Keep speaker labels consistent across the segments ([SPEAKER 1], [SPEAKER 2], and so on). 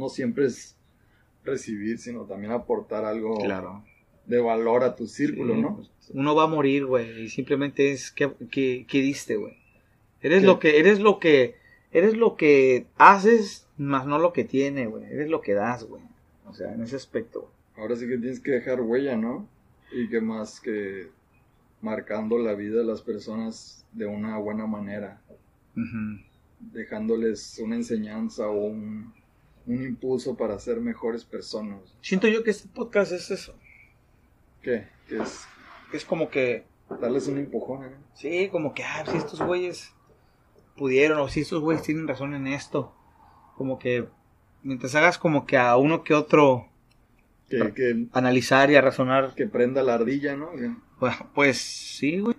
[SPEAKER 1] no siempre es recibir, sino también aportar algo
[SPEAKER 2] Claro.
[SPEAKER 1] de valor a tu círculo,
[SPEAKER 2] Sí,
[SPEAKER 1] ¿no?
[SPEAKER 2] Uno va a morir, güey, y simplemente es que, que, que diste, güey. Eres
[SPEAKER 1] ¿Qué?
[SPEAKER 2] lo que, eres lo que, eres lo que haces, más no lo que tiene, güey. Eres lo que das, güey. O sea, en ese aspecto.
[SPEAKER 1] Ahora sí que tienes que dejar huella, ¿no? Y que más que marcando la vida de las personas de una buena manera, dejándoles una enseñanza o un, un impulso para ser mejores personas.
[SPEAKER 2] Siento yo que este podcast es eso.
[SPEAKER 1] ¿Qué? Es
[SPEAKER 2] Es como que,
[SPEAKER 1] darles un empujón, ¿eh?
[SPEAKER 2] sí, como que, ah, si estos güeyes pudieron, o si estos güeyes tienen razón en esto. Como que, mientras hagas como que a uno que otro
[SPEAKER 1] Que, que,
[SPEAKER 2] analizar y a razonar,
[SPEAKER 1] que prenda la ardilla, ¿no?
[SPEAKER 2] Pues, pues sí, güey.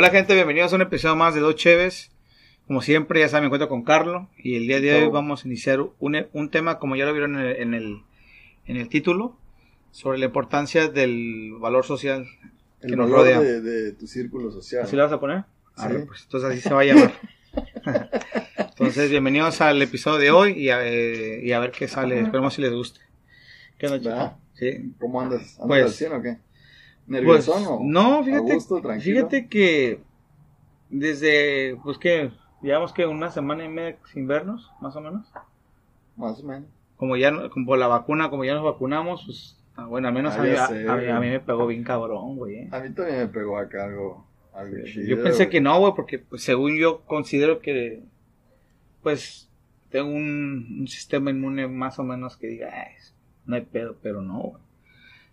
[SPEAKER 2] Hola gente, bienvenidos a un episodio más de Dos Cheves. Como siempre, ya saben, me encuentro con Carlos y el día de hoy vamos a iniciar un, un tema, como ya lo vieron en el, en el, en el título, sobre la importancia del valor social
[SPEAKER 1] el
[SPEAKER 2] Que nos
[SPEAKER 1] valor
[SPEAKER 2] rodea.
[SPEAKER 1] de, de tu círculo social.
[SPEAKER 2] ¿Así la vas a poner?
[SPEAKER 1] Sí.
[SPEAKER 2] Arre, pues, entonces así se va a llamar. entonces, bienvenidos al episodio de hoy y a, eh, y a ver qué sale. Esperemos si les guste. ¿Qué onda. Sí.
[SPEAKER 1] ¿Cómo andas? ¿Andas
[SPEAKER 2] Pues-
[SPEAKER 1] al 100 o qué?
[SPEAKER 2] Pues,
[SPEAKER 1] ¿Nerviosón o
[SPEAKER 2] no, fíjate,
[SPEAKER 1] gusto,
[SPEAKER 2] fíjate que desde, pues que, digamos que una semana y media sin vernos, más o menos.
[SPEAKER 1] Más o menos.
[SPEAKER 2] Como ya, como por la vacuna, como ya nos vacunamos, pues, ah, bueno, al menos
[SPEAKER 1] Ah,
[SPEAKER 2] a, mí, a-
[SPEAKER 1] sé,
[SPEAKER 2] a mí- a
[SPEAKER 1] güey.
[SPEAKER 2] mí me pegó bien cabrón, güey. eh.
[SPEAKER 1] A mí también me pegó acá algo, algo chido.
[SPEAKER 2] Yo pensé
[SPEAKER 1] güey.
[SPEAKER 2] que no, güey, porque pues, según yo considero que, pues, tengo un, un sistema inmune más o menos que diga, "Ay, no hay pedo, pero no, güey.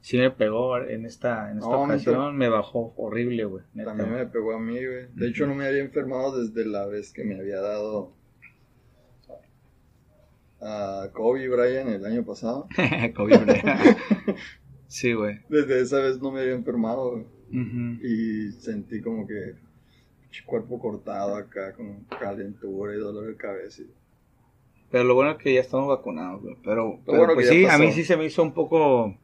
[SPEAKER 2] Sí me pegó en esta, en esta
[SPEAKER 1] No,
[SPEAKER 2] ocasión, me bajó horrible, güey.
[SPEAKER 1] También me pegó a mí, güey. De hecho, no me había enfermado desde la vez que me había dado a Kobe Bryant el año pasado.
[SPEAKER 2] COVID, güey. sí, güey.
[SPEAKER 1] Desde esa vez no me había enfermado, güey. Y sentí como que cuerpo cortado acá, con calentura y dolor de cabeza. y-
[SPEAKER 2] Pero lo bueno es que ya estamos vacunados, güey. Pero, pero,
[SPEAKER 1] bueno
[SPEAKER 2] pues sí, a mí sí se me hizo un poco,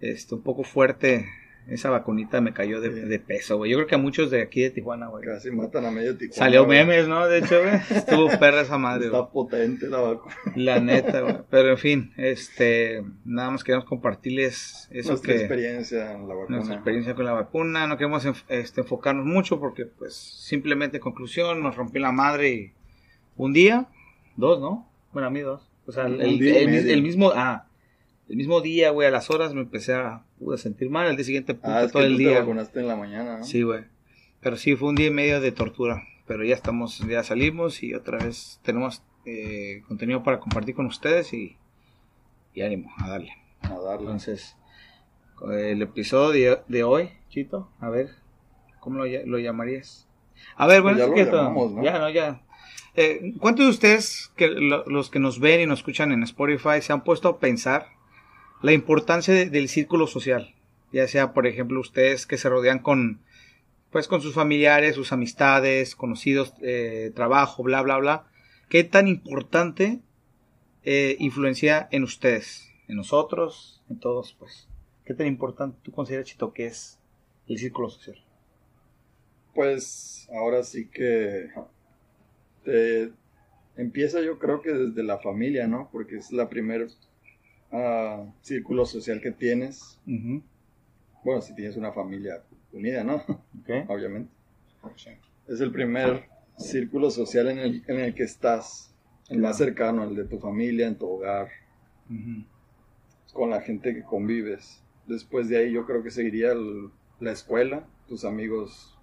[SPEAKER 2] este, un poco fuerte. Esa vacunita me cayó de,
[SPEAKER 1] Sí.
[SPEAKER 2] de peso, güey. Yo creo que a muchos de aquí de Tijuana, güey.
[SPEAKER 1] Casi matan a medio Tijuana.
[SPEAKER 2] Salió
[SPEAKER 1] güey.
[SPEAKER 2] memes, ¿no? De hecho, güey. Estuvo perra esa madre,
[SPEAKER 1] Está
[SPEAKER 2] güey.
[SPEAKER 1] potente la vacuna.
[SPEAKER 2] La neta, güey. Pero en fin, este, nada más queremos compartirles eso
[SPEAKER 1] Nuestra
[SPEAKER 2] que
[SPEAKER 1] experiencia en la vacuna.
[SPEAKER 2] nuestra experiencia con la vacuna. No queremos enf- este, enfocarnos mucho porque, pues, simplemente conclusión, nos rompió la madre y un día, dos, ¿no? Bueno, a mí dos. O sea, el, el mismo, ah, el mismo día, güey, a las horas me empecé a, pude sentir mal. El día siguiente, puta,
[SPEAKER 1] Ah, es
[SPEAKER 2] todo
[SPEAKER 1] que
[SPEAKER 2] el
[SPEAKER 1] tú te
[SPEAKER 2] día. güey.
[SPEAKER 1] vacunaste en la mañana, ¿no?
[SPEAKER 2] Sí, güey. Pero sí, fue un día y medio de tortura. Pero ya estamos, ya salimos y otra vez tenemos eh, contenido para compartir con ustedes y, y ánimo, a darle.
[SPEAKER 1] A darle.
[SPEAKER 2] Entonces, el episodio de, hoy, Chito, a ver, ¿cómo lo, ll- lo llamarías? A ver, bueno,
[SPEAKER 1] Pues ya
[SPEAKER 2] es
[SPEAKER 1] lo
[SPEAKER 2] que
[SPEAKER 1] llamamos, ¿no?
[SPEAKER 2] ya, no, ya. Eh, ¿Cuántos de ustedes, que lo- los que nos ven y nos escuchan en Spotify, se han puesto a pensar la importancia de- del círculo social? Ya sea, por ejemplo, ustedes que se rodean con, pues, con sus familiares, sus amistades, conocidos, eh, trabajo, bla, bla, bla. ¿Qué tan importante eh, influencia en ustedes, en nosotros, en todos, pues? ¿Qué tan importante tú consideras, Chito, que es el círculo social?
[SPEAKER 1] Pues ahora sí que te empieza yo creo que desde la familia, ¿no? Porque es la primer ah, círculo social que tienes. Bueno, si tienes una familia unida, ¿no? Obviamente. Es el primer círculo social en el, en el que estás, el más cercano, el de tu familia, en tu hogar, con la gente que convives. Después de ahí yo creo que seguiría el- la escuela, tus amigos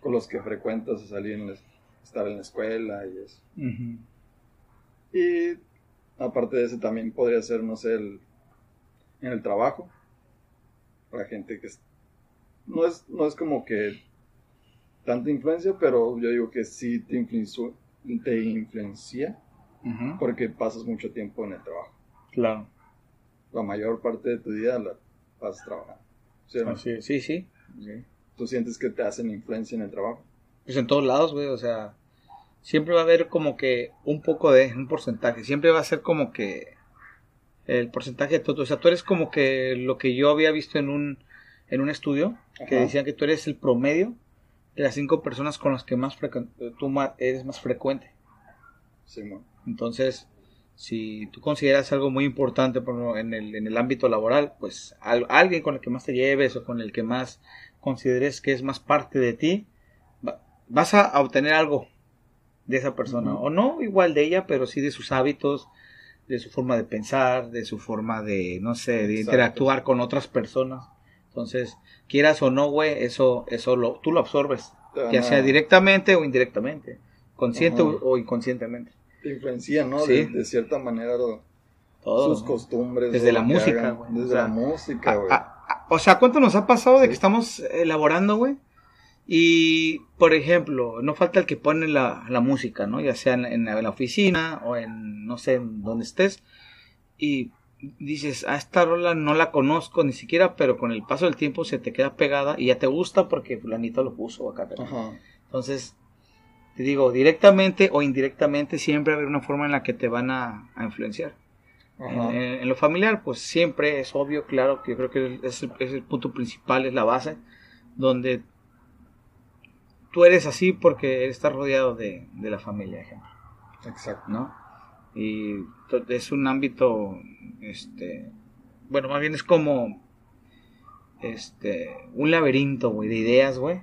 [SPEAKER 1] con los que frecuentas, salir en la- estar en la escuela y eso. Y aparte de eso también podría ser, no sé, el, en el trabajo. La gente que es, no es, no es como que tanta influencia, pero yo digo que sí te, influenció- te influencia porque pasas mucho tiempo en el trabajo.
[SPEAKER 2] Claro.
[SPEAKER 1] La mayor parte de tu vida la pasas trabajando. ¿Sí no?
[SPEAKER 2] Es. Sí, sí.
[SPEAKER 1] ¿Tú sientes que te hacen influencia en el trabajo?
[SPEAKER 2] Pues en todos lados, güey, o sea, siempre va a haber como que un poco de, un porcentaje, siempre va a ser como que el porcentaje de todo. O sea, tú eres como que lo que yo había visto en un, en un estudio, que
[SPEAKER 1] Ajá.
[SPEAKER 2] decían que tú eres el promedio de las cinco personas con las que más frecu- tú eres más frecuente.
[SPEAKER 1] Simón.
[SPEAKER 2] Entonces, si tú consideras algo muy importante por en, el, en el ámbito laboral, pues al- alguien con el que más te lleves o con el que más consideres que es más parte de ti, va- vas a obtener algo de esa persona. O no igual de ella, pero sí de sus hábitos, de su forma de pensar, de su forma de, no sé, de
[SPEAKER 1] Exacto.
[SPEAKER 2] interactuar con otras personas. Entonces, quieras o no, güey, eso, eso lo, tú lo absorbes,
[SPEAKER 1] van
[SPEAKER 2] ya sea directamente o indirectamente, consciente
[SPEAKER 1] Ajá.
[SPEAKER 2] o, inconscientemente.
[SPEAKER 1] Te influencia, ¿no?
[SPEAKER 2] Sí.
[SPEAKER 1] De, de cierta manera lo-
[SPEAKER 2] Todo.
[SPEAKER 1] sus
[SPEAKER 2] ¿no?
[SPEAKER 1] costumbres.
[SPEAKER 2] Desde la música, güey.
[SPEAKER 1] Desde
[SPEAKER 2] O sea,
[SPEAKER 1] la música, güey.
[SPEAKER 2] O sea, ¿cuánto nos ha pasado de
[SPEAKER 1] Sí.
[SPEAKER 2] que estamos elaborando, güey? Y, por ejemplo, no falta el que pone la, la música, ¿no? Ya sea en, en la, en la oficina o en, no sé, en donde estés. Y dices, a esta rola no la conozco ni siquiera, pero con el paso del tiempo se te queda pegada y ya te gusta porque fulanito lo puso acá.
[SPEAKER 1] Ajá.
[SPEAKER 2] Entonces, te digo, directamente o indirectamente siempre hay una forma en la que te van a, a influenciar. En, en- en lo familiar, pues siempre es obvio, claro, que yo creo que es el, es el punto principal, es la base, donde tú eres así porque estás rodeado de, de la familia, ejemplo,
[SPEAKER 1] Exacto.
[SPEAKER 2] ¿no? Y es un ámbito, este, bueno, más bien es como, este, un laberinto, güey, de ideas, güey,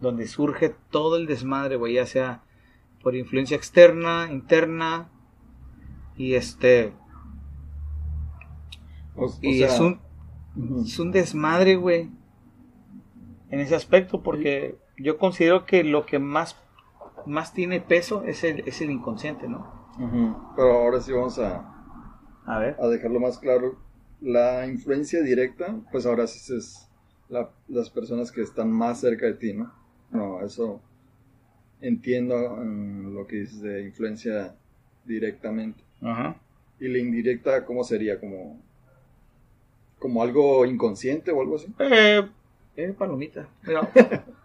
[SPEAKER 2] donde surge todo el desmadre, güey, ya sea por influencia externa, interna, y este,
[SPEAKER 1] O, o
[SPEAKER 2] y
[SPEAKER 1] sea,
[SPEAKER 2] es un es un desmadre, güey. En ese aspecto, porque yo considero que lo que más, más tiene peso es el, es el inconsciente, ¿no?
[SPEAKER 1] Pero ahora sí vamos a,
[SPEAKER 2] A ver.
[SPEAKER 1] a dejarlo más claro. La influencia directa, pues ahora sí es la- las personas que están más cerca de ti, ¿no? No, eso entiendo mm, lo que dices de influencia directamente.
[SPEAKER 2] Ajá.
[SPEAKER 1] Y la indirecta, ¿cómo sería? Como, como algo inconsciente o algo así.
[SPEAKER 2] Eh, eh, palomita. Pero,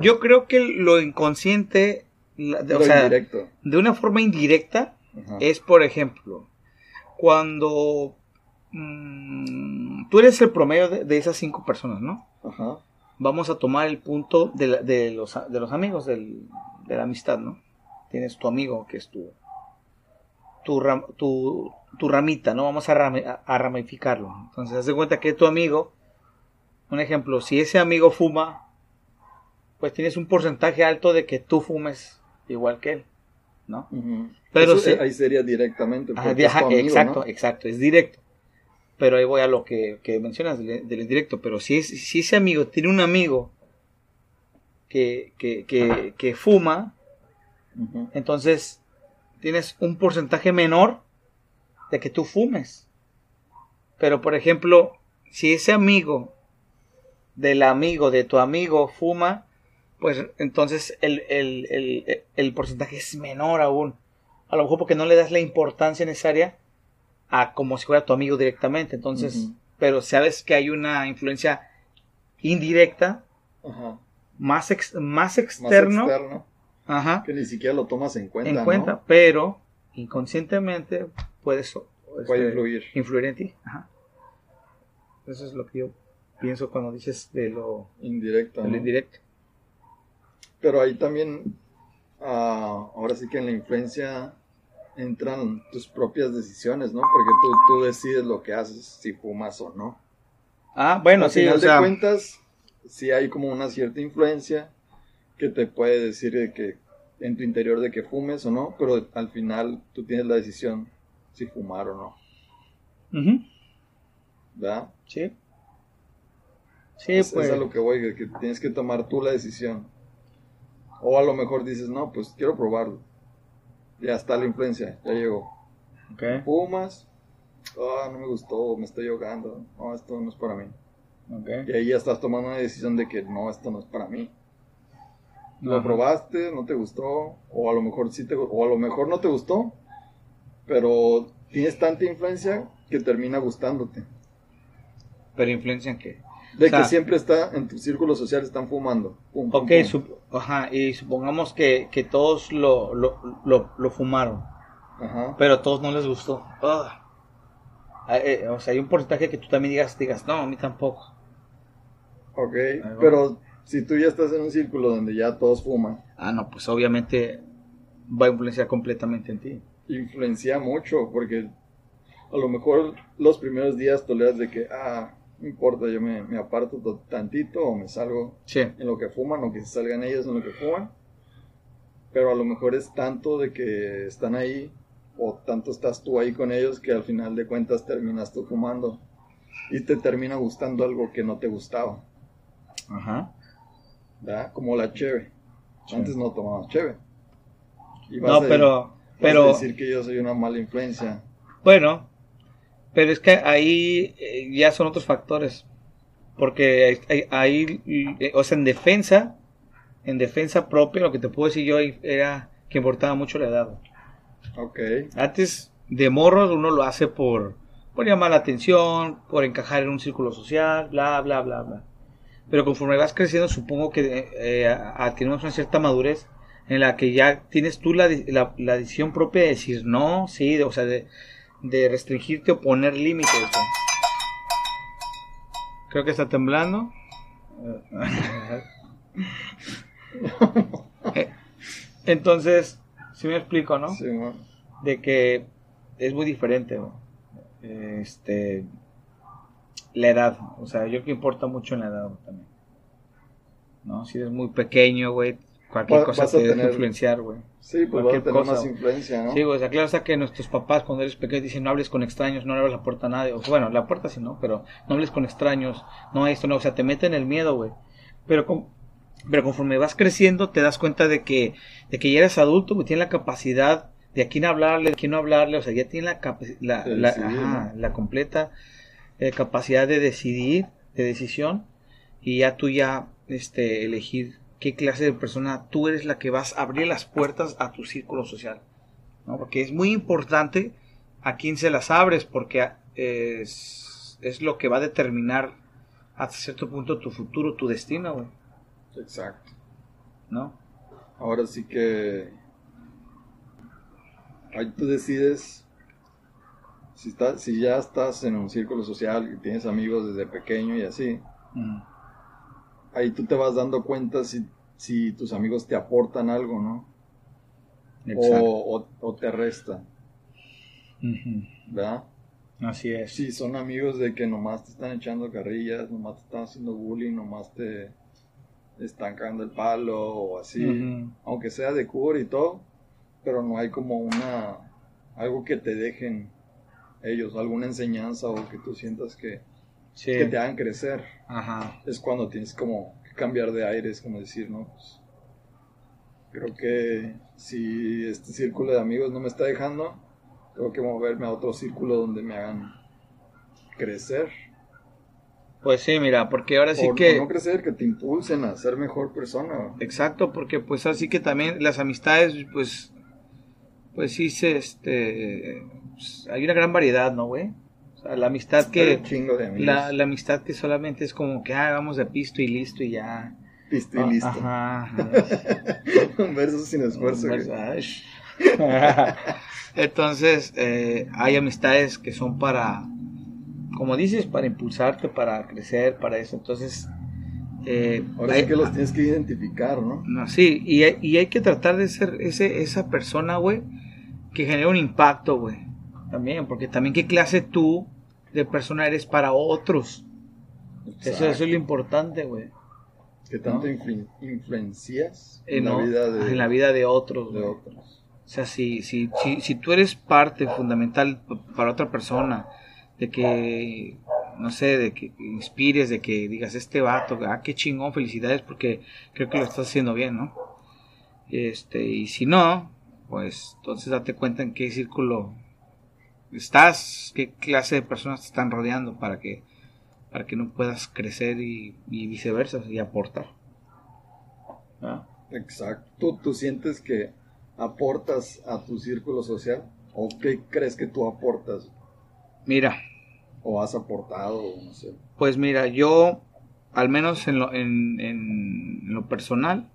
[SPEAKER 2] yo creo que lo inconsciente, la- de- o sea, de una forma indirecta,
[SPEAKER 1] Ajá.
[SPEAKER 2] es, por ejemplo, cuando mm, tú eres el promedio de, de esas cinco personas, ¿no?
[SPEAKER 1] Ajá.
[SPEAKER 2] vamos a tomar el punto de, la- de los, de los amigos, del- de la amistad, ¿no? Tienes tu amigo que es tu, tu, ram- tu, tu ramita, ¿no? Vamos a- a ramificarlo. Entonces, haz de cuenta que tu amigo, un ejemplo, si ese amigo fuma, pues tienes un porcentaje alto de que tú fumes igual que él, ¿no? Pero
[SPEAKER 1] Eso,
[SPEAKER 2] sí-
[SPEAKER 1] ahí sería directamente.
[SPEAKER 2] Ajá,
[SPEAKER 1] amigo,
[SPEAKER 2] exacto,
[SPEAKER 1] ¿no?
[SPEAKER 2] exacto, es directo. Pero ahí voy a lo que, que mencionas del, del indirecto. Pero si, es, si ese amigo tiene un amigo que, que, que, que fuma, entonces tienes un porcentaje menor de que tú fumes. Pero por ejemplo, si ese amigo del amigo de tu amigo fuma, pues entonces el, el, el, el porcentaje es menor aún. A lo mejor porque no le das la importancia necesaria a como si fuera tu amigo directamente. Entonces, pero sabes que hay una influencia indirecta,
[SPEAKER 1] Ajá.
[SPEAKER 2] más, ex- más
[SPEAKER 1] Más
[SPEAKER 2] externo, ajá,
[SPEAKER 1] que ni siquiera lo tomas en cuenta.
[SPEAKER 2] en
[SPEAKER 1] ¿no?
[SPEAKER 2] cuenta, pero inconscientemente puedes
[SPEAKER 1] Puede
[SPEAKER 2] este,
[SPEAKER 1] influir.
[SPEAKER 2] influir en ti. Ajá. Eso es lo que yo pienso cuando dices de lo,
[SPEAKER 1] Indirecto.
[SPEAKER 2] de lo
[SPEAKER 1] ¿no?
[SPEAKER 2] indirecto.
[SPEAKER 1] Pero ahí también, ah, ahora sí que en la influencia entran tus propias decisiones, ¿no? Porque tú, tú decides lo que haces, si fumas o no.
[SPEAKER 2] Ah, bueno,
[SPEAKER 1] Al
[SPEAKER 2] sí,
[SPEAKER 1] final
[SPEAKER 2] o sea,
[SPEAKER 1] de cuentas, sí hay como una cierta influencia que te puede decir de que en tu interior de que fumes o no, pero al final tú tienes la decisión si fumar o no,
[SPEAKER 2] ujú,
[SPEAKER 1] ¿verdad?
[SPEAKER 2] sí. Sí,
[SPEAKER 1] es,
[SPEAKER 2] pues.
[SPEAKER 1] es a lo que voy, que tienes que tomar tú la decisión. O a lo mejor dices, no, pues quiero probarlo. Ya está la influencia, ya llegó.
[SPEAKER 2] ok,
[SPEAKER 1] Fumas, ah, no me gustó, me estoy ahogando, no, esto no es para mí.
[SPEAKER 2] ok.
[SPEAKER 1] Y ahí ya estás tomando una decisión de que no, esto no es para mí. Lo
[SPEAKER 2] Ajá.
[SPEAKER 1] probaste, no te gustó, o a lo mejor sí te, o a lo mejor no te gustó, pero tienes tanta influencia que termina gustándote.
[SPEAKER 2] Pero influencia en qué?
[SPEAKER 1] De
[SPEAKER 2] O sea-
[SPEAKER 1] que siempre está en tu círculo social están fumando. Pum,
[SPEAKER 2] Ok,
[SPEAKER 1] pum.
[SPEAKER 2] sup- ajá, y supongamos que, que todos lo, lo, lo, lo fumaron,
[SPEAKER 1] Ajá.
[SPEAKER 2] pero a todos no les gustó. Ah. Ah, eh, o sea, hay un porcentaje que tú también digas, digas, no, a mí tampoco.
[SPEAKER 1] Ok, pero si tú ya estás en un círculo donde ya todos fuman,
[SPEAKER 2] Ah, no, pues obviamente va a influenciar completamente en ti.
[SPEAKER 1] influencia mucho porque a lo mejor los primeros días toleras de que, ah, no importa, yo me, me aparto to- tantito o me salgo
[SPEAKER 2] Sí.
[SPEAKER 1] en lo que fuman o que se salgan ellos en lo que fuman. Pero a lo mejor es tanto de que están ahí o tanto estás tú ahí con ellos que al final de cuentas terminas tú fumando y te termina gustando algo que no te gustaba,
[SPEAKER 2] Ajá.
[SPEAKER 1] ¿verdad? Como la cheve.
[SPEAKER 2] Sí.
[SPEAKER 1] Antes no tomabas cheve. Y vas
[SPEAKER 2] No,
[SPEAKER 1] a-
[SPEAKER 2] pero,
[SPEAKER 1] vas a
[SPEAKER 2] pero,
[SPEAKER 1] decir que yo soy una mala influencia.
[SPEAKER 2] bueno, pero es que ahí eh, ya son otros factores. Porque ahí, eh, o sea, en defensa, en defensa propia, lo que te puedo decir yo era que importaba mucho la edad.
[SPEAKER 1] Ok.
[SPEAKER 2] Antes de morros uno lo hace por, por llamar la atención, por encajar en un círculo social, bla, bla, bla, bla. Pero conforme vas creciendo, supongo que eh, adquirimos una cierta madurez en la que ya tienes tú la, la, la decisión propia de decir no, sí, de, o sea, de, de restringirte o poner límites. güey. Creo que está temblando. Eh, Entonces, si me explico, ¿no?
[SPEAKER 1] Sí,
[SPEAKER 2] de que es muy diferente este la edad o sea yo creo que importa mucho en la edad también no si eres muy pequeño güey cualquier
[SPEAKER 1] Va-
[SPEAKER 2] cosa te deja
[SPEAKER 1] tener-
[SPEAKER 2] influenciar güey.
[SPEAKER 1] Sí, pues
[SPEAKER 2] Cualquier
[SPEAKER 1] a tener
[SPEAKER 2] cosa.
[SPEAKER 1] más influencia, ¿no?
[SPEAKER 2] sí güey o sea claro está que nuestros papás cuando eres pequeño dicen no hables con extraños no le abras la puerta a nadie o, bueno la puerta sí no pero no hables con extraños no esto no o sea te meten el miedo güey. Pero con- pero conforme vas creciendo te das cuenta de que de que ya eres adulto güey tienes la capacidad de a quién hablarle de quién no hablarle o sea ya tienes la la, la completa eh, capacidad de decidir de decisión y ya tú ya este elegir qué clase de persona tú eres la que vas a abrir las puertas a tu círculo social ¿no? porque es muy importante a quién se las abres porque eh, es, es lo que va a determinar hasta cierto punto tu futuro tu destino güey
[SPEAKER 1] Exacto.
[SPEAKER 2] no
[SPEAKER 1] Ahora sí que ahí tú decides si, estás, si ya estás en un círculo social y tienes amigos desde pequeño y así. Ahí tú te vas dando cuenta si, si tus amigos te aportan algo, ¿no?
[SPEAKER 2] Exacto.
[SPEAKER 1] O, o- o te restan,
[SPEAKER 2] Ujú.
[SPEAKER 1] ¿verdad?
[SPEAKER 2] así es
[SPEAKER 1] Si son amigos de que nomás te están echando carrillas, nomás te están haciendo bullying, nomás te están cagando el palo o así, aunque sea de cura y todo, pero no hay como una algo que te dejen ellos, alguna enseñanza o que tú sientas que,
[SPEAKER 2] Sí.
[SPEAKER 1] que te hagan crecer.
[SPEAKER 2] Ajá.
[SPEAKER 1] Es cuando tienes como que cambiar de aire, es como decir, no, pues creo que si este círculo de amigos no me está dejando, tengo que moverme a otro círculo donde me hagan crecer.
[SPEAKER 2] Pues sí, mira, porque ahora sí
[SPEAKER 1] o,
[SPEAKER 2] que...
[SPEAKER 1] no crecer, que te impulsen a ser mejor persona.
[SPEAKER 2] Exacto, porque pues así que también las amistades, pues, pues sí se, este, pues, hay una gran variedad, ¿no, güey? La amistad que, la, la amistad que solamente es como que, ah, vamos de pisto y listo y ya.
[SPEAKER 1] Listo y
[SPEAKER 2] Ah,
[SPEAKER 1] listo.
[SPEAKER 2] Ajá.
[SPEAKER 1] Un verso sin esfuerzo.
[SPEAKER 2] Entonces, eh, hay amistades que son para, como dices, para impulsarte, para crecer, para eso. Entonces, eh,
[SPEAKER 1] Ahora
[SPEAKER 2] hay-
[SPEAKER 1] sí que los tienes que identificar, ¿no?
[SPEAKER 2] No, sí, y, hay- y hay que tratar de ser ese, esa persona, güey, que genera un impacto, güey. También, porque también qué clase tú de persona eres para otros. Eso, eso es lo importante, güey.
[SPEAKER 1] Que tanto
[SPEAKER 2] ¿no?
[SPEAKER 1] influ- influencias
[SPEAKER 2] Eh,
[SPEAKER 1] en,
[SPEAKER 2] no,
[SPEAKER 1] la vida de,
[SPEAKER 2] en la vida de otros,
[SPEAKER 1] de
[SPEAKER 2] güey.
[SPEAKER 1] otros.
[SPEAKER 2] O sea, si, si, si, si tú eres parte fundamental para otra persona, de que, no sé, de que inspires, de que digas, este vato, ah, qué chingón, felicidades, porque creo que lo estás haciendo bien, ¿no? Este, y si no, pues entonces date cuenta en qué círculo estás, qué clase de personas te están rodeando para que, para que no puedas crecer y, y viceversa, y aportar. ¿Ah?
[SPEAKER 1] Exacto. ¿Tú, ¿Tú sientes que aportas a tu círculo social? ¿O qué crees que tú aportas?
[SPEAKER 2] Mira,
[SPEAKER 1] ¿O has aportado? No sé.
[SPEAKER 2] Pues mira, yo, al menos en lo, en, en lo personal,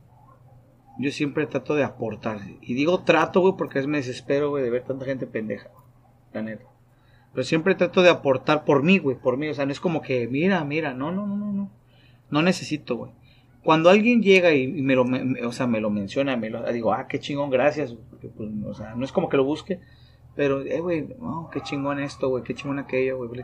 [SPEAKER 2] yo siempre trato de aportar. Y digo trato, güey, porque es me desespero, güey, de ver tanta gente pendeja. La neta. Pero siempre trato de aportar por mí, güey, por mí. O sea, no es como que, mira, mira, no, no, no, no, no. No necesito, güey. Cuando alguien llega y, y me lo, me- o sea, me lo menciona, me lo digo, ah, qué chingón, gracias. porque, pues, o sea, no es como que lo busque, pero, eh, güey, no, qué chingón esto, güey, qué chingón aquello, güey.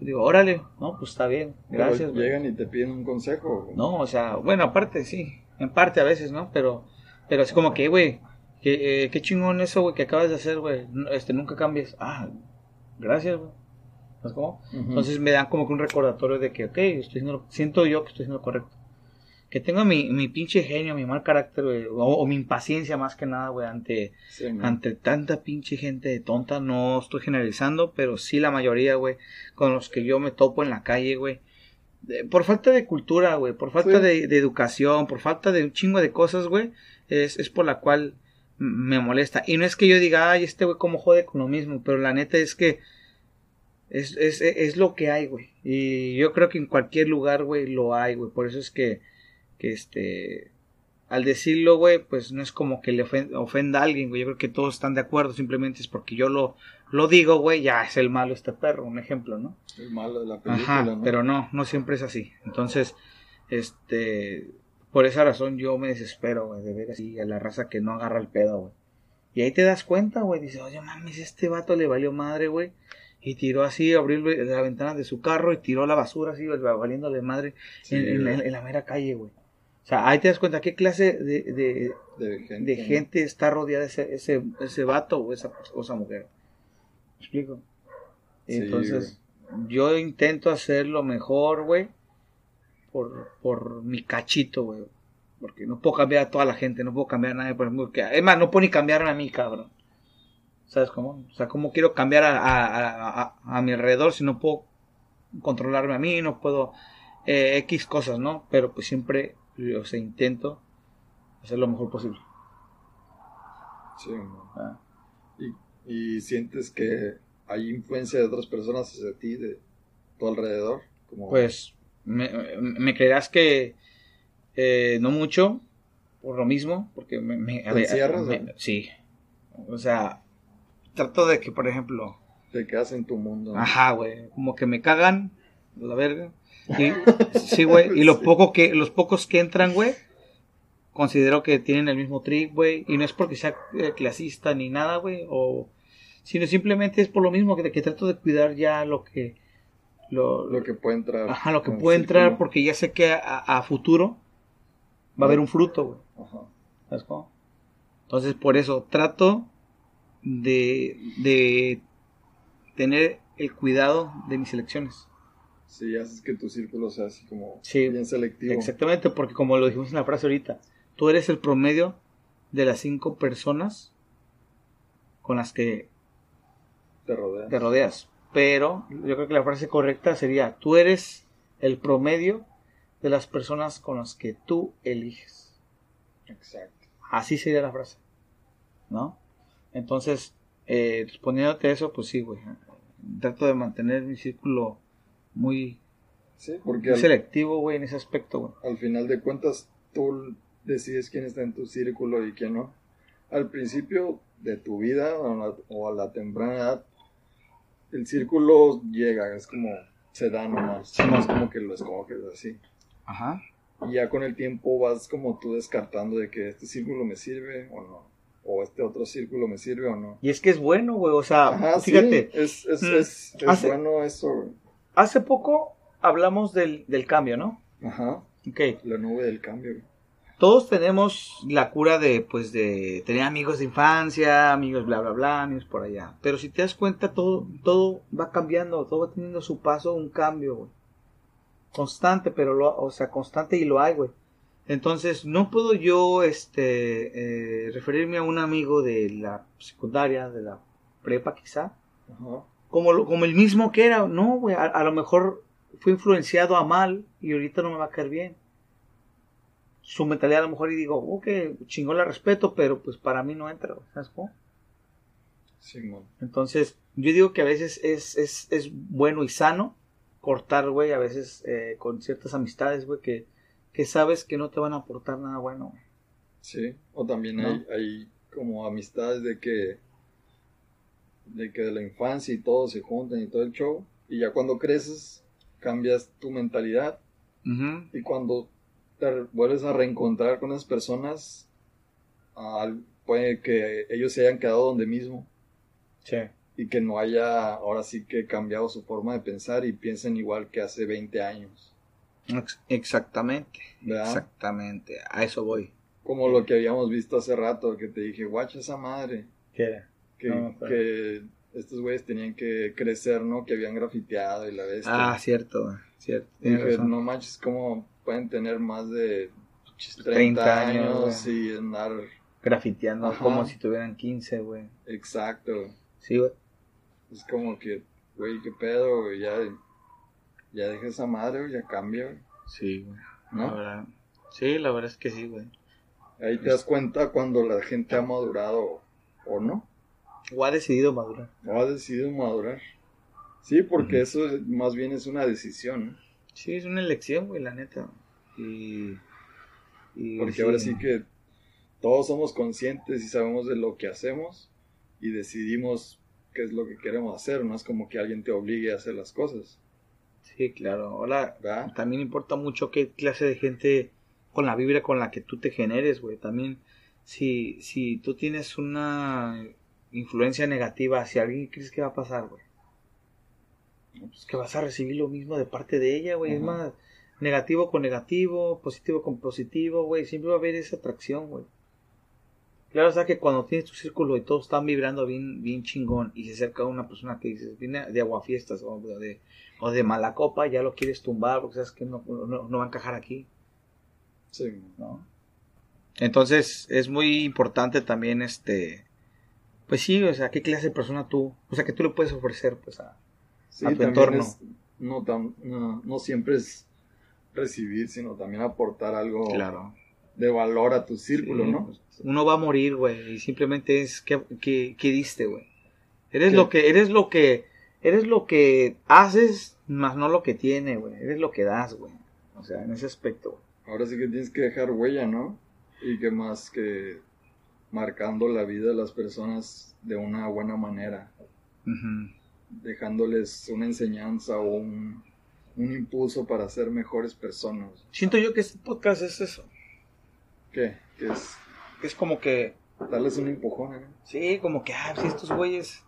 [SPEAKER 2] Digo, órale, no, pues está bien,
[SPEAKER 1] Pero
[SPEAKER 2] gracias, güey.
[SPEAKER 1] Llegan y te piden un consejo. güey.
[SPEAKER 2] No, o sea, bueno, aparte sí, en parte a veces, ¿no? Pero, pero así como que, güey, que, eh, qué chingón eso, güey, que acabas de hacer, güey, este, nunca cambies. Ah, gracias, güey. ¿Sabes cómo? Entonces me dan como que un recordatorio de que, ok, estoy haciendo lo- siento yo que estoy haciendo lo correcto. Que tengo mi, mi pinche genio, mi mal carácter, güey, o, o mi impaciencia más que nada, güey, ante,
[SPEAKER 1] Sí,
[SPEAKER 2] ante tanta pinche gente tonta, no estoy generalizando, pero sí la mayoría, güey, con los que yo me topo en la calle, güey. Por falta de cultura, güey, por falta
[SPEAKER 1] Sí.
[SPEAKER 2] de, de educación, por falta de un chingo de cosas, güey, es, es por la cual me molesta. Y no es que yo diga, ay, este güey como jode con lo mismo, pero la neta es que es, es, es lo que hay, güey. Y yo creo que en cualquier lugar, güey, lo hay, güey. Por eso es que, que este, al decirlo, güey, pues no es como que le ofen- ofenda a alguien, güey. Yo creo que todos están de acuerdo, simplemente es porque yo lo, lo digo, güey, ya es el malo este perro, un ejemplo, ¿no?
[SPEAKER 1] El malo de la película,
[SPEAKER 2] Ajá,
[SPEAKER 1] ¿no?
[SPEAKER 2] pero no, no siempre es así. Entonces, este, por esa razón yo me desespero, güey, de ver así a la raza que no agarra el pedo, güey. Y ahí te das cuenta, güey, dices, oye, mames, este vato le valió madre, güey. Y tiró así, abrió la ventana de su carro y tiró la basura así, valiéndole madre
[SPEAKER 1] Sí,
[SPEAKER 2] en, en la,
[SPEAKER 1] güey.
[SPEAKER 2] en la mera calle, güey. O sea, ahí te das cuenta qué clase de, de,
[SPEAKER 1] de gente.
[SPEAKER 2] de
[SPEAKER 1] ¿no?
[SPEAKER 2] gente está rodeada ese, ese, ese vato o esa, o esa mujer. ¿Me explico?
[SPEAKER 1] Sí,
[SPEAKER 2] Entonces, yo intento hacer lo mejor, güey, por, por mi cachito, güey. Porque no puedo cambiar a toda la gente, no puedo cambiar a nadie, por ejemplo. Que, es más, no puedo ni cambiar a mí, cabrón. ¿Sabes cómo? O sea, ¿cómo quiero cambiar a, a, a- a- mi alrededor si no puedo controlarme a mí, no puedo eh, X cosas, ¿no? Pero pues siempre, o sea, intento hacer lo mejor posible.
[SPEAKER 1] Sí, man.
[SPEAKER 2] Ah.
[SPEAKER 1] y, y sientes que hay influencia de otras personas hacia ti, de tu alrededor. Como,
[SPEAKER 2] Pues me, me creerás que eh, no mucho, por lo mismo, porque me... me-
[SPEAKER 1] ¿Te encierras,
[SPEAKER 2] me-
[SPEAKER 1] o?
[SPEAKER 2] sí. O sea, trato de que, por ejemplo,
[SPEAKER 1] te quedas en tu mundo. ¿no?
[SPEAKER 2] ajá, güey, como que me cagan, la verga. Y, sí, güey, y lo poco que, los pocos que entran, güey, considero que tienen el mismo trick, güey, y no es porque sea eh, clasista ni nada, güey, o... Sino simplemente es por lo mismo que, que trato de cuidar ya lo que... Lo,
[SPEAKER 1] Lo que puede entrar.
[SPEAKER 2] Ajá, lo que puede entrar porque ya sé que a, a futuro va a haber un fruto, güey.
[SPEAKER 1] Ajá.
[SPEAKER 2] ¿Sabes cómo? Entonces, por eso trato de, de tener el cuidado de mis elecciones.
[SPEAKER 1] Sí, haces que tu círculo sea así como
[SPEAKER 2] Sí,
[SPEAKER 1] bien selectivo.
[SPEAKER 2] Exactamente, porque como lo dijimos en la frase ahorita, tú eres el promedio de las cinco personas con las que
[SPEAKER 1] te
[SPEAKER 2] rodeas. Pero yo creo que la frase correcta sería, tú eres el promedio de las personas con las que tú eliges.
[SPEAKER 1] Exacto.
[SPEAKER 2] Así sería la frase. ¿No? Entonces, eh, respondiéndote a eso, pues sí, güey. Trato de mantener mi círculo muy,
[SPEAKER 1] Sí, porque
[SPEAKER 2] muy
[SPEAKER 1] al,
[SPEAKER 2] selectivo, güey, en ese aspecto, güey.
[SPEAKER 1] al final de cuentas tú decides quién está en tu círculo y quién no. Al principio de tu vida o a la, o a la temprana edad, el círculo llega, es como se da nomás. No es como que lo escoges así.
[SPEAKER 2] Ajá.
[SPEAKER 1] Y ya con el tiempo vas como tú descartando de que este círculo me sirve o no. O este otro círculo me sirve o no.
[SPEAKER 2] Y es que es bueno, güey. O sea,
[SPEAKER 1] Ajá,
[SPEAKER 2] fíjate,
[SPEAKER 1] sí, es, es,
[SPEAKER 2] Mm.
[SPEAKER 1] es, es
[SPEAKER 2] Hace-
[SPEAKER 1] bueno eso. güey.
[SPEAKER 2] hace poco hablamos del, del cambio, ¿no?
[SPEAKER 1] Ajá,
[SPEAKER 2] Ok.
[SPEAKER 1] la nube del cambio. güey.
[SPEAKER 2] Todos tenemos la cura de, pues, de tener amigos de infancia, amigos bla, bla, bla, amigos por allá. Pero si te das cuenta, todo, todo va cambiando, todo va teniendo su paso, un cambio, güey. Constante, pero lo, o sea, constante y lo hay, güey. Entonces, no puedo yo, este, eh, referirme a un amigo de la secundaria, de la prepa quizá,
[SPEAKER 1] Ajá.
[SPEAKER 2] como, lo- como el mismo que era. No, güey, a, a lo mejor fue influenciado a mal y ahorita no me va a caer bien. Su mentalidad a lo mejor y digo, ok, chingón la respeto, pero pues para mí no entra, ¿sabes cómo?
[SPEAKER 1] Simón.
[SPEAKER 2] Entonces, yo digo que a veces es, es, es bueno y sano cortar, güey, a veces eh, con ciertas amistades, güey, que, que sabes que no te van a aportar nada bueno. güey.
[SPEAKER 1] Sí, o también
[SPEAKER 2] ¿No?
[SPEAKER 1] hay, hay como amistades de que de que de la infancia y todos se juntan y todo el show. Y ya cuando creces, cambias tu mentalidad. Y cuando te vuelves a reencontrar con esas personas, puede que ellos se hayan quedado donde mismo
[SPEAKER 2] Sí.
[SPEAKER 1] y que no haya ahora sí que cambiado su forma de pensar y piensen igual que hace 20 años.
[SPEAKER 2] Ex- Exactamente.
[SPEAKER 1] ¿Verdad?
[SPEAKER 2] Exactamente. A eso voy.
[SPEAKER 1] Como lo que habíamos visto hace rato, que te dije, guacha esa madre,
[SPEAKER 2] ¿Qué era?
[SPEAKER 1] que,
[SPEAKER 2] No
[SPEAKER 1] que estos güeyes tenían que crecer, ¿no? Que habían grafiteado y la bestia.
[SPEAKER 2] Ah, cierto, cierto.
[SPEAKER 1] Dije, no manches, ¿cómo pueden tener más de 30,
[SPEAKER 2] 30 años,
[SPEAKER 1] y andar
[SPEAKER 2] Grafiteando
[SPEAKER 1] Ajá.
[SPEAKER 2] como si tuvieran 15, güey.
[SPEAKER 1] exacto?
[SPEAKER 2] Sí, güey.
[SPEAKER 1] Es como que, güey, qué pedo, güey, ya, ya deja esa madre, güey, ya cambia, güey,
[SPEAKER 2] Sí, güey.
[SPEAKER 1] ¿no?
[SPEAKER 2] La verdad. Sí, la verdad es que sí, güey.
[SPEAKER 1] Ahí te das cuenta cuando la gente ha madurado o no,
[SPEAKER 2] O ha decidido madurar.
[SPEAKER 1] o ha decidido madurar. Sí, porque eso es- más bien es una decisión, ¿no?
[SPEAKER 2] Sí, es una elección, güey, la neta. Y. y
[SPEAKER 1] Porque ahora sí que todos somos conscientes y sabemos de lo que hacemos y decidimos qué es lo que queremos hacer, no es como que alguien te obligue a hacer las cosas,
[SPEAKER 2] Sí, claro. Ahora,
[SPEAKER 1] ¿verdad?
[SPEAKER 2] también importa mucho qué clase de gente con la vibra con la que tú te generes, güey. También, si, si tú tienes una influencia negativa hacia alguien, ¿qué crees que va a pasar, güey? Pues que vas a recibir lo mismo de parte de ella, güey. Es más, negativo con negativo, positivo con positivo, güey. Siempre va a haber esa atracción, güey. Claro, o sea que cuando tienes tu círculo y todos están vibrando bien, bien chingón y se acerca una persona que dices, viene de aguafiestas o de, o de mala copa, ya lo quieres tumbar porque sabes que no, no, no va a encajar aquí,
[SPEAKER 1] Sí,
[SPEAKER 2] ¿no? Entonces es muy importante también este, pues sí, o sea, qué clase de persona tú, o sea, que tú le puedes ofrecer, pues a,
[SPEAKER 1] sí
[SPEAKER 2] a tu entorno.
[SPEAKER 1] es- no, tan, no, no siempre es recibir, sino también aportar algo
[SPEAKER 2] claro.
[SPEAKER 1] de valor a tu círculo,
[SPEAKER 2] Sí,
[SPEAKER 1] ¿no?
[SPEAKER 2] uno va a morir, güey, y simplemente es que, que, que diste, güey. Eres
[SPEAKER 1] ¿Qué?
[SPEAKER 2] lo que, eres lo que, eres lo que haces, más no lo que tiene, güey. Eres lo que das, güey. O sea, en ese aspecto.
[SPEAKER 1] Ahora sí que tienes que dejar huella, ¿no? Y que más que marcando la vida de las personas de una buena manera, dejándoles una enseñanza o un, un impulso para ser mejores personas.
[SPEAKER 2] Siento yo que este podcast es eso.
[SPEAKER 1] ¿Qué? Que es
[SPEAKER 2] Es como que,
[SPEAKER 1] darles un empujón, ¿no?
[SPEAKER 2] sí, como que, ah, si estos güeyes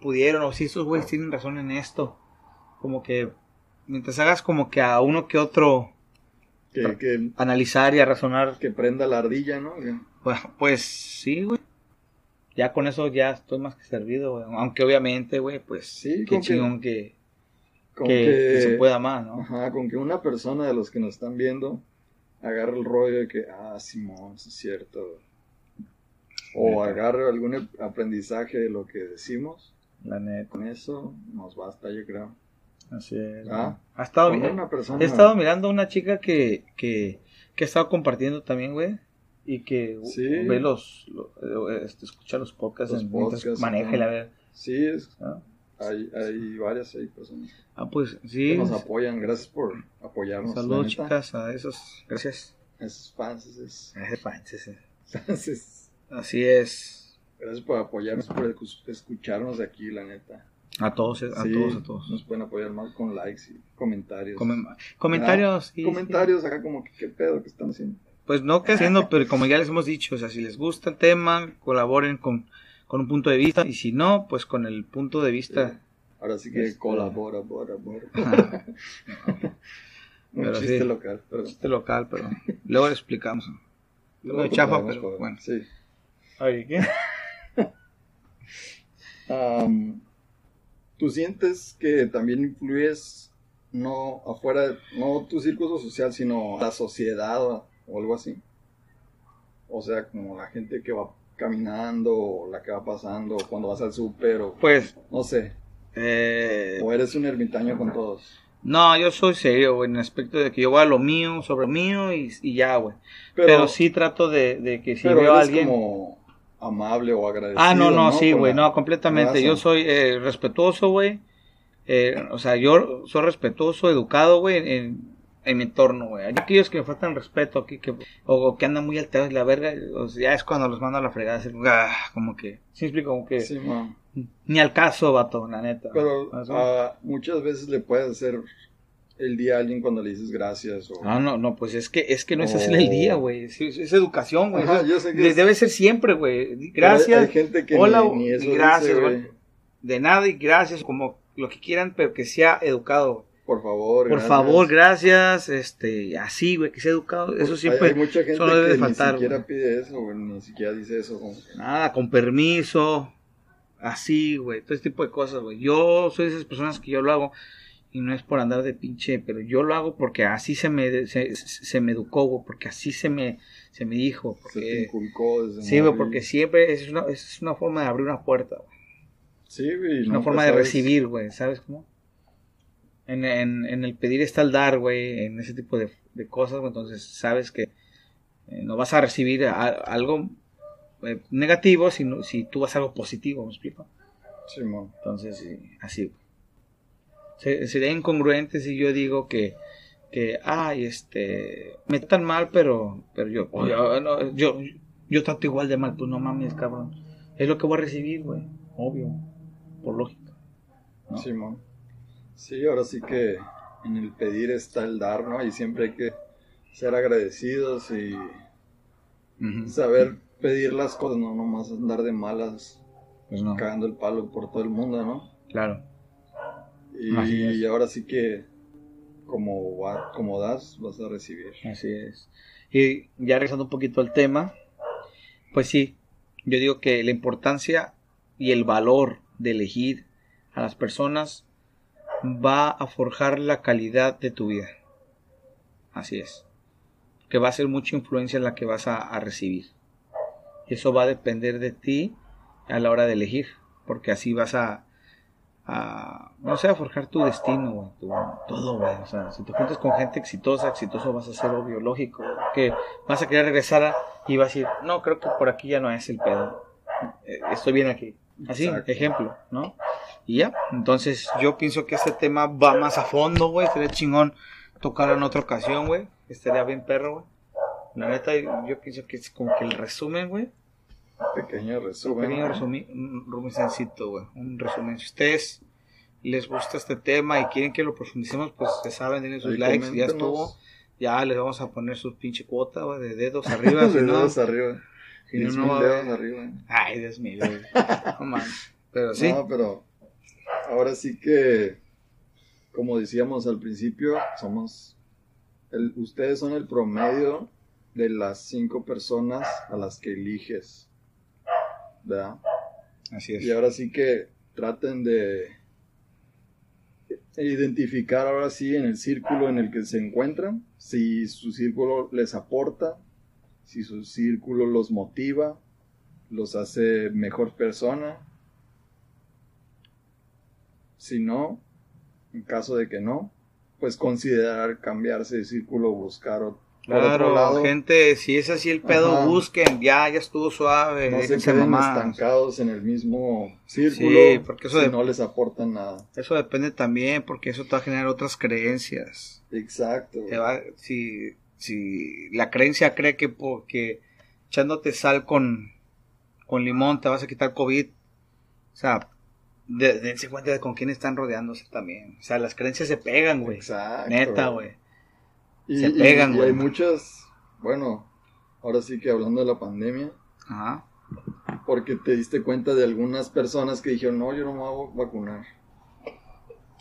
[SPEAKER 2] pudieron, o si estos güeyes tienen razón en esto. Como que, mientras hagas como que a uno que otro
[SPEAKER 1] Que, que,
[SPEAKER 2] analizar y a razonar
[SPEAKER 1] que prenda la ardilla, ¿no?
[SPEAKER 2] Pues, pues sí, güey. Ya con eso ya estoy más que servido, güey. Aunque obviamente, güey, pues
[SPEAKER 1] Sí,
[SPEAKER 2] qué
[SPEAKER 1] que-
[SPEAKER 2] chingón que,
[SPEAKER 1] Con
[SPEAKER 2] que, se pueda más, ¿no?
[SPEAKER 1] Ajá, con que una persona de los que nos están viendo agarre el rollo de que, ah, Simón, sí es cierto. O agarre algún ap- aprendizaje de lo que decimos.
[SPEAKER 2] La neta.
[SPEAKER 1] Con eso nos basta, yo creo.
[SPEAKER 2] Así es.
[SPEAKER 1] Ah.
[SPEAKER 2] Ha estado
[SPEAKER 1] una persona.
[SPEAKER 2] He estado mirando a una chica que, que, que ha estado compartiendo también, güey. Y que uh,
[SPEAKER 1] Sí.
[SPEAKER 2] ve los, lo- eh, este, escucha los podcasts
[SPEAKER 1] Los
[SPEAKER 2] en- mientras
[SPEAKER 1] podcasts,
[SPEAKER 2] maneja y la ve.
[SPEAKER 1] Sí, es-. Hay, hay varias hay personas
[SPEAKER 2] Ah, pues
[SPEAKER 1] que
[SPEAKER 2] sí.
[SPEAKER 1] nos apoyan. Gracias por apoyarnos.
[SPEAKER 2] Saludos, chicas, a esos. Gracias.
[SPEAKER 1] Esos fans, esos
[SPEAKER 2] sí, sí.
[SPEAKER 1] fans.
[SPEAKER 2] Así es.
[SPEAKER 1] Gracias por apoyarnos, por escu- escucharnos de aquí, la neta.
[SPEAKER 2] A todos, a
[SPEAKER 1] Sí,
[SPEAKER 2] todos, a todos.
[SPEAKER 1] Nos pueden apoyar más con likes y comentarios.
[SPEAKER 2] Comen- comentarios. sí,
[SPEAKER 1] comentarios acá como que qué pedo que están haciendo.
[SPEAKER 2] Pues no que haciendo, pero como ya les hemos dicho, o sea, si les gusta el tema, colaboren con, con un punto de vista. Y si no, pues con el punto de vista.
[SPEAKER 1] Ahora sí que
[SPEAKER 2] Este-
[SPEAKER 1] colabora, bora, bora.
[SPEAKER 2] Ajá.
[SPEAKER 1] Un
[SPEAKER 2] Pero
[SPEAKER 1] chiste
[SPEAKER 2] sí.
[SPEAKER 1] local, pero
[SPEAKER 2] Este local, pero luego le explicamos.
[SPEAKER 1] luego
[SPEAKER 2] Muy chafa, pero bueno.
[SPEAKER 1] Sí.
[SPEAKER 2] Ay, ¿qué?
[SPEAKER 1] Am, ¿Tú sientes que también influyes no afuera, no tu círculo social, sino la sociedad o algo así? O sea, como la gente que va caminando, o la que va pasando, o cuando vas al súper, o
[SPEAKER 2] Pues,
[SPEAKER 1] no sé,
[SPEAKER 2] eh,
[SPEAKER 1] o eres un ermitaño con todos.
[SPEAKER 2] no, yo soy serio, güey, en el aspecto de que yo voy a lo mío, sobre mío y, y ya, güey. Pero, sí trato de, de que si
[SPEAKER 1] pero
[SPEAKER 2] veo a alguien...
[SPEAKER 1] como amable o agradecido.
[SPEAKER 2] Ah, no, no, sí, güey, no, completamente. Yo soy eh, respetuoso, güey. Eh, o sea, yo soy respetuoso, educado, güey, en, en mi entorno, güey. Aquellos que me faltan respeto aquí, que, o, o que andan muy alterados y la verga, o sea, ya es cuando los mando a la fregada, así, ah, como que, ¿sí me explico? Como que,
[SPEAKER 1] Sí.
[SPEAKER 2] Ni al caso, vato, la neta.
[SPEAKER 1] Pero ah, muchas veces le puedes hacer el día a alguien cuando le dices gracias. O...
[SPEAKER 2] No, no, no, pues es que, es que no es
[SPEAKER 1] Oh.
[SPEAKER 2] hacerle el día, güey. Es, educación, güey.
[SPEAKER 1] Es-
[SPEAKER 2] Debe ser siempre, güey.
[SPEAKER 1] Hay-
[SPEAKER 2] Gracias.
[SPEAKER 1] Hay, gente que
[SPEAKER 2] Hola,
[SPEAKER 1] ni, ni eso
[SPEAKER 2] y gracias,
[SPEAKER 1] dice.
[SPEAKER 2] De nada y gracias, como lo que quieran, pero que sea educado.
[SPEAKER 1] Por favor,
[SPEAKER 2] Por
[SPEAKER 1] gracias.
[SPEAKER 2] favor, gracias, este, así, güey, que sea educado. Eso siempre,
[SPEAKER 1] Hay, mucha gente
[SPEAKER 2] eso no debe
[SPEAKER 1] que
[SPEAKER 2] faltar,
[SPEAKER 1] ni siquiera
[SPEAKER 2] güey.
[SPEAKER 1] pide eso, güey, ni siquiera dice eso. como
[SPEAKER 2] nada, con permiso, así, güey, todo ese tipo de cosas, güey. Yo soy de esas personas que yo lo hago y no es por andar de pinche, pero yo lo hago porque así se me, se, se me educó, güey, porque así se me, se me dijo,
[SPEAKER 1] se te
[SPEAKER 2] porque,
[SPEAKER 1] inculcó desde
[SPEAKER 2] sí, güey, porque siempre es una, es una forma de abrir una puerta, güey.
[SPEAKER 1] Sí, güey.
[SPEAKER 2] Una forma de recibir, güey, ¿sabes cómo? En, en, en el pedir está el dar, güey, en ese tipo de, de cosas, entonces sabes que eh, no vas a recibir a- algo eh, negativo si, no- si tú vas a algo positivo, ¿me explico?
[SPEAKER 1] Simón.
[SPEAKER 2] Entonces, sí, así. güey. Se- sería incongruente si yo digo que, que ay, este, me tratan mal, pero, pero yo, yo, no, yo, yo trato igual de mal, pues no mames, cabrón. Es lo que voy a recibir, güey, obvio, por lógica. ¿no?
[SPEAKER 1] Simón. Sí, ahora sí que en el pedir está el dar, ¿no? Y siempre hay que ser agradecidos y saber pedir las cosas, no nomás andar de malas,
[SPEAKER 2] Pues no,
[SPEAKER 1] cagando el palo por todo el mundo, ¿no?
[SPEAKER 2] claro.
[SPEAKER 1] Y, ahora sí que como, va- como das, vas a recibir.
[SPEAKER 2] Así es. Y ya regresando un poquito al tema, pues sí, yo digo que la importancia y el valor de elegir a las personas va a forjar la calidad de tu vida. Así es. Que va a ser mucha influencia la que vas a, a recibir. Y eso va a depender de ti a la hora de elegir. Porque así vas a, a no sé, a forjar tu destino, tu- todo, güey. O sea, si te juntas con gente exitosa, exitoso vas a ser obvio, lógico, que vas a querer regresar a- y vas a decir, no, creo que por aquí ya no es el pedo. Eh, Estoy bien aquí. Así,
[SPEAKER 1] Exacto.
[SPEAKER 2] ejemplo, ¿no? Y ya, entonces yo pienso que este tema va más a fondo, güey. Sería chingón tocarlo en otra ocasión, güey. Estaría bien perro, güey. La neta, yo pienso que es como que el resumen, güey.
[SPEAKER 1] Pequeño resumen.
[SPEAKER 2] pequeño
[SPEAKER 1] ¿no?
[SPEAKER 2] resumi- un resumencito, güey. Un resumen. Si ustedes les gusta este tema y quieren que lo profundicemos, pues ya saben, denle sus
[SPEAKER 1] Ahí
[SPEAKER 2] likes, ya estuvo. Ya les vamos a poner su pinche cuota, güey, de dedos arriba. si
[SPEAKER 1] De
[SPEAKER 2] no,
[SPEAKER 1] dedos arriba.
[SPEAKER 2] si no, no
[SPEAKER 1] dedos arriba.
[SPEAKER 2] Ay, Dios mío, güey. No mames. Pero sí.
[SPEAKER 1] No, pero ahora sí que, como decíamos al principio, somos, el, ustedes son el promedio de las cinco personas a las que eliges, ¿verdad?
[SPEAKER 2] Así es.
[SPEAKER 1] Y ahora sí que traten de identificar ahora sí en el círculo en el que se encuentran, si su círculo les aporta, si su círculo los motiva, los hace mejor persona. Si no, en caso de que no, pues considerar cambiarse de círculo, buscar o-
[SPEAKER 2] Claro,
[SPEAKER 1] otro lado.
[SPEAKER 2] gente, si es así el pedo,
[SPEAKER 1] Ajá.
[SPEAKER 2] busquen, ya, ya estuvo suave,
[SPEAKER 1] no se queden estancados en el mismo círculo
[SPEAKER 2] Sí, porque eso
[SPEAKER 1] si
[SPEAKER 2] de-
[SPEAKER 1] no les aporta nada.
[SPEAKER 2] Eso depende también, porque eso te va a generar otras creencias.
[SPEAKER 1] Exacto.
[SPEAKER 2] Te va, si, si la creencia cree que porque echándote sal con, con limón te vas a quitar COVID, o sea, de- dense cuenta de con quién están rodeándose también. O sea, las creencias se pegan, güey.
[SPEAKER 1] Exacto.
[SPEAKER 2] Neta, güey.
[SPEAKER 1] Y,
[SPEAKER 2] Se
[SPEAKER 1] y-
[SPEAKER 2] pegan,
[SPEAKER 1] y
[SPEAKER 2] güey.
[SPEAKER 1] hay muchas, bueno, ahora sí que hablando de la pandemia,
[SPEAKER 2] Ajá.
[SPEAKER 1] porque te diste cuenta de algunas personas que dijeron, no, yo no me voy a vacunar.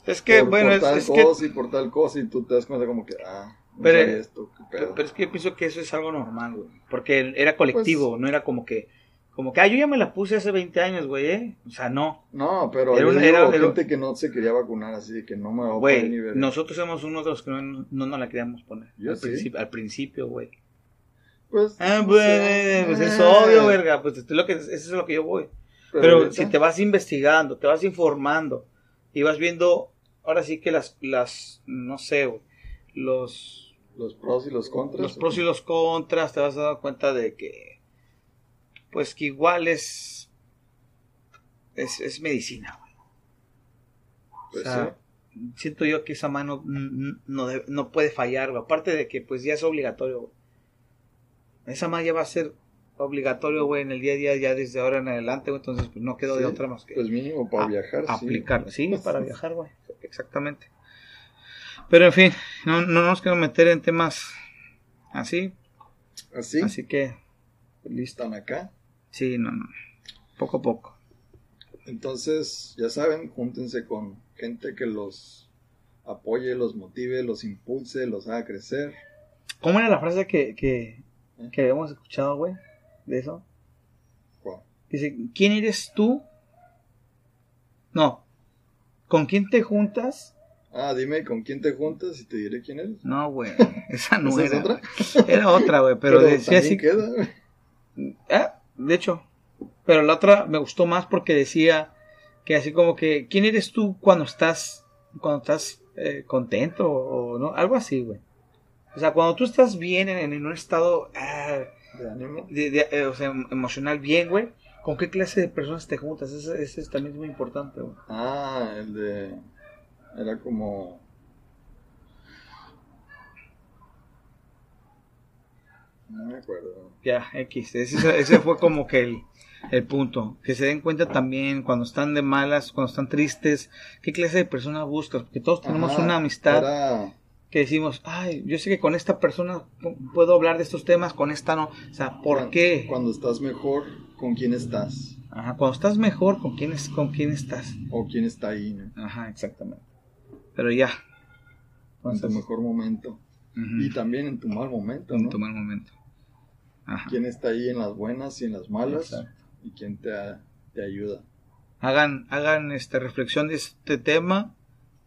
[SPEAKER 2] Es que,
[SPEAKER 1] por,
[SPEAKER 2] bueno,
[SPEAKER 1] por
[SPEAKER 2] es,
[SPEAKER 1] tal
[SPEAKER 2] es que,
[SPEAKER 1] cosa y por tal cosa, y tú te das cuenta como que, ah, no
[SPEAKER 2] Pero-
[SPEAKER 1] esto, qué
[SPEAKER 2] pero,
[SPEAKER 1] pedo.
[SPEAKER 2] pero es que yo pienso que eso es algo normal, güey. Porque era colectivo,
[SPEAKER 1] Pues-
[SPEAKER 2] no era como que, como que, ah, yo ya me la puse hace 20 años, güey, ¿eh? O sea, no.
[SPEAKER 1] No, pero
[SPEAKER 2] Era una-
[SPEAKER 1] gente que no se quería vacunar, así de que no me va a poder ni ver.
[SPEAKER 2] nosotros somos uno de los que no, no nos la queríamos poner.
[SPEAKER 1] Yo
[SPEAKER 2] al,
[SPEAKER 1] sí.
[SPEAKER 2] principio, al principio, güey.
[SPEAKER 1] Pues,
[SPEAKER 2] Ah, pues, pues es obvio, verga. Pues lo que, eso es lo que yo voy. Pero,
[SPEAKER 1] ahorita,
[SPEAKER 2] si te vas investigando, te vas informando y vas viendo, ahora sí que las, las no sé, güey, los,
[SPEAKER 1] Los pros y los contras.
[SPEAKER 2] los pros y los contras, te vas dar cuenta de que, pues que igual es, es, es medicina, güey.
[SPEAKER 1] Pues
[SPEAKER 2] o sea, siento yo que esa mano no, no puede fallar, güey. Aparte de que pues ya es obligatorio, güey. Esa mano ya va a ser obligatorio, güey, en el día a día, ya desde ahora en adelante, güey, entonces pues no quedó de otra más que
[SPEAKER 1] Pues mínimo para
[SPEAKER 2] a-
[SPEAKER 1] viajar, sí.
[SPEAKER 2] aplicarlo. Sí, para viajar, güey, exactamente. Pero en fin, no, no nos quiero meter en temas así,
[SPEAKER 1] Así,
[SPEAKER 2] así que, pues, listo.
[SPEAKER 1] están acá.
[SPEAKER 2] Sí, no, no, poco a poco.
[SPEAKER 1] Entonces, ya saben, júntense con gente que los apoye, los motive, los impulse, los haga crecer.
[SPEAKER 2] ¿Cómo era la frase que, que, que habíamos escuchado, güey, de eso? Dice, ¿quién eres tú? No, ¿con quién te juntas?
[SPEAKER 1] Ah, dime con quién te juntas y te diré quién eres.
[SPEAKER 2] No, güey, esa no
[SPEAKER 1] ¿Esa es
[SPEAKER 2] era.
[SPEAKER 1] otra?
[SPEAKER 2] güey. Era otra, güey, pero, decía así.
[SPEAKER 1] queda.
[SPEAKER 2] Ah, de hecho. Pero la otra me gustó más porque decía que así como que, ¿quién eres tú cuando estás, cuando estás eh, contento o no? Algo así, güey. O sea, cuando tú estás bien en, en un estado ah,
[SPEAKER 1] De ánimo.
[SPEAKER 2] de- de- eh, o sea, em- emocional bien, güey, ¿con qué clase de personas te juntas? Ese, ese es también muy importante, güey.
[SPEAKER 1] Ah, el de. Era como. No me acuerdo.
[SPEAKER 2] Ya, X. Ese, ese fue como que el, el punto. Que se den cuenta también cuando están de malas, cuando están tristes, qué clase de persona buscas. Porque todos tenemos
[SPEAKER 1] Ajá,
[SPEAKER 2] una amistad que decimos, ay, yo sé que con esta persona pu- puedo hablar de estos temas, con esta no. O sea, ¿por
[SPEAKER 1] cuan-
[SPEAKER 2] qué?
[SPEAKER 1] Cuando estás mejor, ¿con quién estás?
[SPEAKER 2] Ajá, cuando estás mejor, ¿con quién, es, ¿con quién estás?
[SPEAKER 1] O quién está ahí, ¿no?
[SPEAKER 2] Ajá, exactamente. Pero ya.
[SPEAKER 1] En tu mejor momento. Y también en tu mal momento,
[SPEAKER 2] en
[SPEAKER 1] ¿no?
[SPEAKER 2] tu mal momento. Ajá.
[SPEAKER 1] ¿Quién está ahí en las buenas y en las malas?
[SPEAKER 2] Exacto.
[SPEAKER 1] Y quién te, te ayuda.
[SPEAKER 2] Hagan, hagan esta reflexión de este tema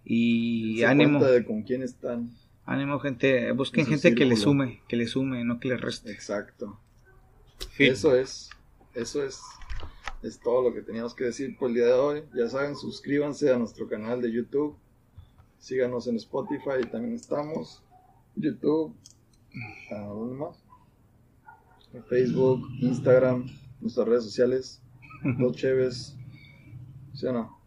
[SPEAKER 2] y
[SPEAKER 1] Se
[SPEAKER 2] ánimo.
[SPEAKER 1] de con quién están.
[SPEAKER 2] Ánimo, gente. Busquen gente que le sume, que le sume, no que le reste.
[SPEAKER 1] Exacto.
[SPEAKER 2] Fin.
[SPEAKER 1] Eso es. Eso es. Es todo lo que teníamos que decir por el día de hoy. Ya saben, suscríbanse a nuestro canal de YouTube. Síganos en Spotify, también estamos. YouTube. ¿A dónde más? Facebook, Instagram, nuestras redes sociales. Dos Cheves. ¿Sí o no?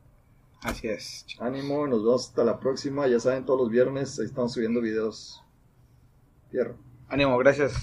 [SPEAKER 2] Así es.
[SPEAKER 1] Ánimo, nos vemos hasta la próxima. Ya saben, todos los viernes ahí estamos subiendo videos. Fierro.
[SPEAKER 2] Ánimo, gracias.